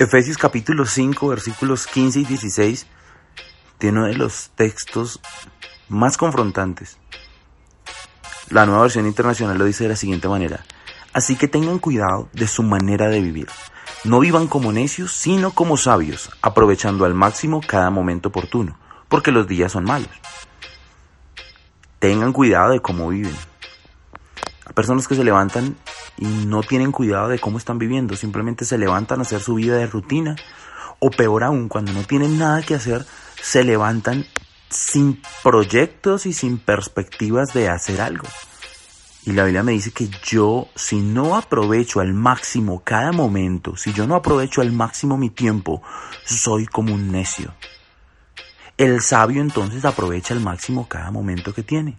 Efesios capítulo 5, versículos 15 y 16, tiene uno de los textos más confrontantes. La nueva versión internacional lo dice de la siguiente manera. Así que tengan cuidado de su manera de vivir. No vivan como necios, sino como sabios, aprovechando al máximo cada momento oportuno, porque los días son malos. Tengan cuidado de cómo viven. Hay personas que se levantan y no tienen cuidado de cómo están viviendo, simplemente se levantan a hacer su vida de rutina, o peor aún, cuando no tienen nada que hacer, se levantan sin proyectos y sin perspectivas de hacer algo. Y la Biblia me dice que yo, si no aprovecho al máximo cada momento, si yo no aprovecho al máximo mi tiempo, soy como un necio. El sabio entonces aprovecha al máximo cada momento que tiene.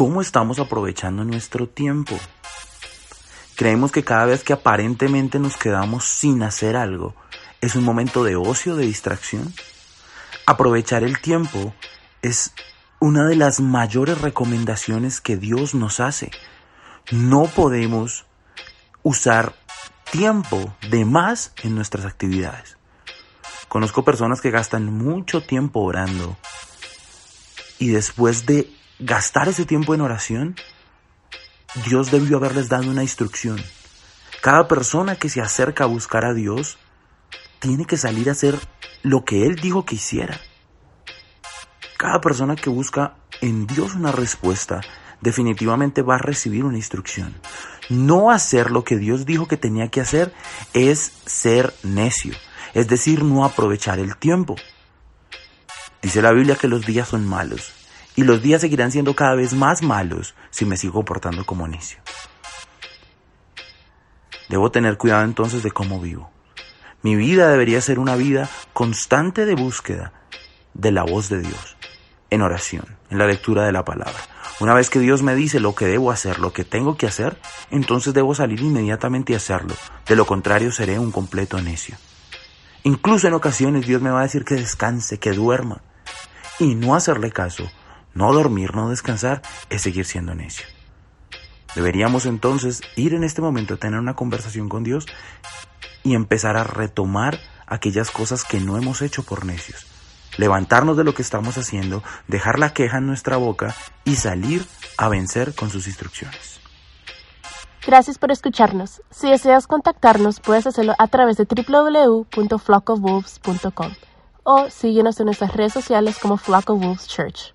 ¿Cómo estamos aprovechando nuestro tiempo? Creemos que cada vez que aparentemente nos quedamos sin hacer algo, es un momento de ocio, de distracción. Aprovechar el tiempo es una de las mayores recomendaciones que Dios nos hace. No podemos usar tiempo de más en nuestras actividades. Conozco personas que gastan mucho tiempo orando y después de gastar ese tiempo en oración, Dios debió haberles dado una instrucción. Cada persona que se acerca a buscar a Dios tiene que salir a hacer lo que Él dijo que hiciera. Cada persona que busca en Dios una respuesta definitivamente va a recibir una instrucción. No hacer lo que Dios dijo que tenía que hacer es ser necio, es decir, no aprovechar el tiempo. Dice la Biblia que los días son malos y los días seguirán siendo cada vez más malos si me sigo comportando como necio. Debo tener cuidado entonces de cómo vivo. Mi vida debería ser una vida constante de búsqueda de la voz de Dios, en oración, en la lectura de la palabra. Una vez que Dios me dice lo que debo hacer, lo que tengo que hacer, entonces debo salir inmediatamente y hacerlo. De lo contrario seré un completo necio. Incluso en ocasiones Dios me va a decir que descanse, que duerma. Y no hacerle caso, no dormir, no descansar, es seguir siendo necio. Deberíamos entonces ir en este momento a tener una conversación con Dios y empezar a retomar aquellas cosas que no hemos hecho por necios. Levantarnos de lo que estamos haciendo, dejar la queja en nuestra boca y salir a vencer con sus instrucciones. Gracias por escucharnos. Si deseas contactarnos, puedes hacerlo a través de www.flockofwolves.com o síguenos en nuestras redes sociales como Flock of Wolves Church.